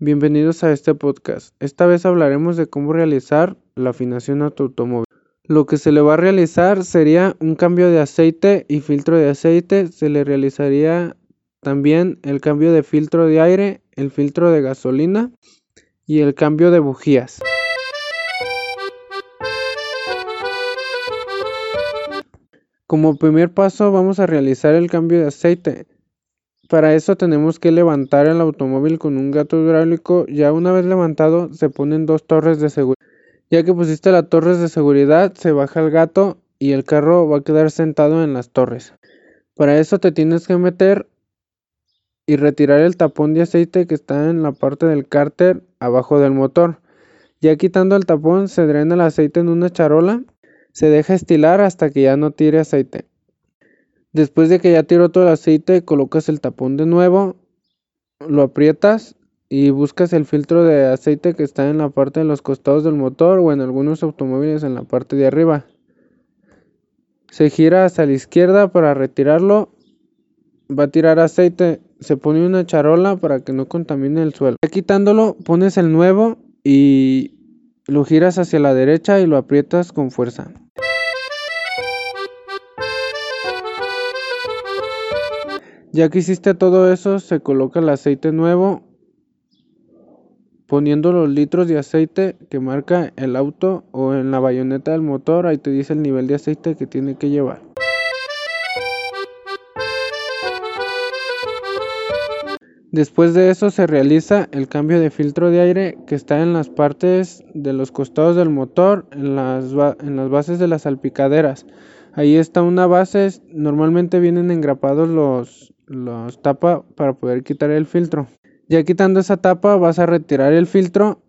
Bienvenidos a este podcast. Esta vez hablaremos de cómo realizar la afinación a tu automóvil. Lo que se le va a realizar sería un cambio de aceite y filtro de aceite. Se le realizaría también el cambio de filtro de aire, el filtro de gasolina y el cambio de bujías. Como primer paso vamos a realizar el cambio de aceite. Para eso tenemos que levantar el automóvil con un gato hidráulico. Ya una vez levantado se ponen dos torres de seguridad. Ya que pusiste las torres de seguridad se baja el gato y el carro va a quedar sentado en las torres. Para eso te tienes que meter y retirar el tapón de aceite que está en la parte del cárter abajo del motor. Ya quitando el tapón se drena el aceite en una charola se deja estilar hasta que ya no tire aceite. Después de que ya tiró todo el aceite, colocas el tapón de nuevo, lo aprietas y buscas el filtro de aceite que está en la parte de los costados del motor o en algunos automóviles en la parte de arriba. Se gira hacia la izquierda para retirarlo. Va a tirar aceite. Se pone una charola para que no contamine el suelo. Ya quitándolo, pones el nuevo y lo giras hacia la derecha y lo aprietas con fuerza. Ya que hiciste todo eso, se coloca el aceite nuevo, poniendo los litros de aceite que marca el auto o en la bayoneta del motor, ahí te dice el nivel de aceite que tiene que llevar. Después de eso se realiza el cambio de filtro de aire que está en las partes de los costados del motor, en las, en las bases de las salpicaderas. Ahí está una base, normalmente vienen engrapados los, los tapa para poder quitar el filtro. Ya quitando esa tapa vas a retirar el filtro,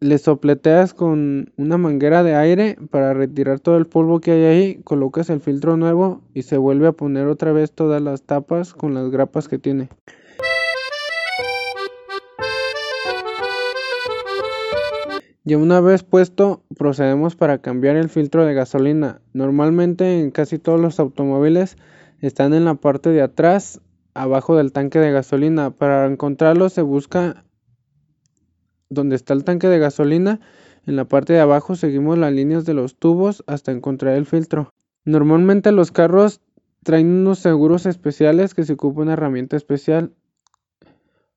le sopleteas con una manguera de aire para retirar todo el polvo que hay ahí, colocas el filtro nuevo y se vuelve a poner otra vez todas las tapas con las grapas que tiene. Ya una vez puesto, procedemos para cambiar el filtro de gasolina. Normalmente en casi todos los automóviles están en la parte de atrás, abajo del tanque de gasolina. Para encontrarlo se busca donde está el tanque de gasolina. En la parte de abajo seguimos las líneas de los tubos hasta encontrar el filtro. Normalmente los carros traen unos seguros especiales que se ocupa una herramienta especial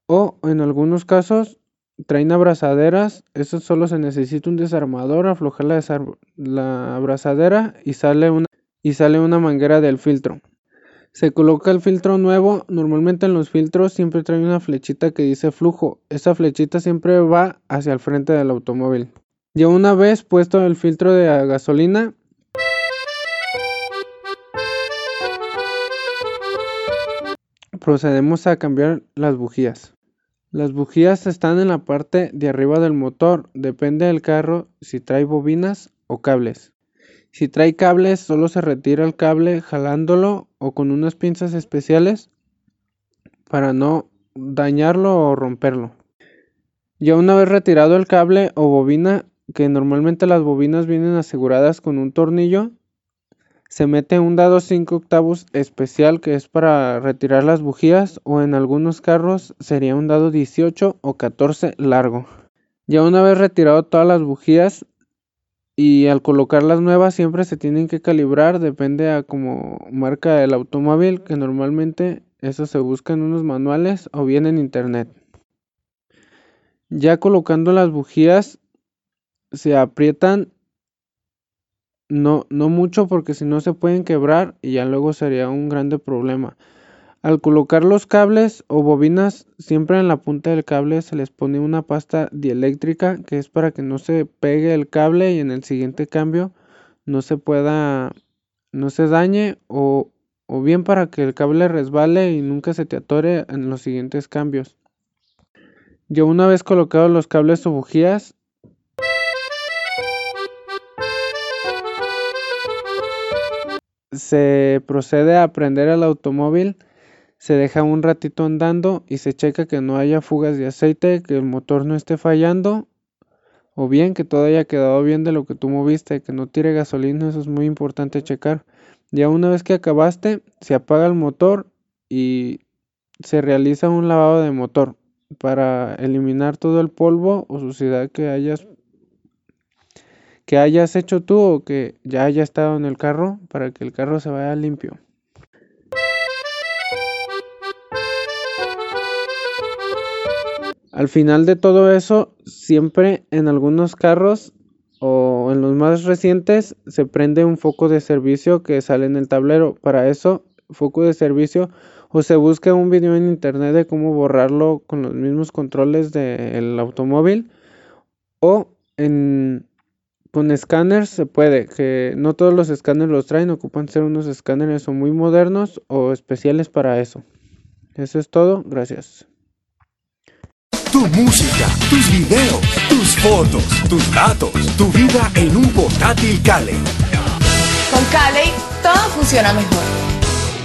o en algunos casos traen abrazaderas, eso solo se necesita un desarmador, aflojar la, la abrazadera y sale, una, y sale una manguera del filtro. Se coloca el filtro nuevo, normalmente en los filtros siempre trae una flechita que dice flujo, esa flechita siempre va hacia el frente del automóvil. Ya una vez puesto el filtro de gasolina, procedemos a cambiar las bujías. Las bujías están en la parte de arriba del motor, depende del carro si trae bobinas o cables. Si trae cables, solo se retira el cable jalándolo o con unas pinzas especiales para no dañarlo o romperlo. Ya una vez retirado el cable o bobina, que normalmente las bobinas vienen aseguradas con un tornillo, se mete un dado 5 octavos especial que es para retirar las bujías o en algunos carros sería un dado 18 o 14 largo. Ya una vez retirado todas las bujías y al colocar las nuevas siempre se tienen que calibrar, depende a como marca el automóvil, que normalmente eso se busca en unos manuales o bien en internet. Ya colocando las bujías se aprietan no, no mucho porque si no se pueden quebrar y ya luego sería un grande problema. Al colocar los cables o bobinas, siempre en la punta del cable se les pone una pasta dieléctrica que es para que no se pegue el cable y en el siguiente cambio no se pueda, no se dañe o, o bien para que el cable resbale y nunca se te atore en los siguientes cambios. Ya una vez colocados los cables o bujías, se procede a prender el automóvil, se deja un ratito andando y se checa que no haya fugas de aceite, que el motor no esté fallando o bien que todo haya quedado bien de lo que tú moviste, que no tire gasolina, eso es muy importante checar. Ya una vez que acabaste, se apaga el motor y se realiza un lavado de motor. para eliminar todo el polvo o suciedad que hayas que hayas hecho tú o que ya haya estado en el carro para que el carro se vaya limpio. Al final de todo eso, siempre en algunos carros o en los más recientes se prende un foco de servicio que sale en el tablero. Para eso, foco de servicio o se busca un video en internet de cómo borrarlo con los mismos controles del automóvil o en con escáneres se puede, que no todos los escáneres los traen, ocupan ser unos escáneres muy modernos o especiales para eso. Eso es todo, gracias. Tu música, tus videos, tus fotos, tus datos, tu vida en un portátil Cali. Con Cali todo funciona mejor.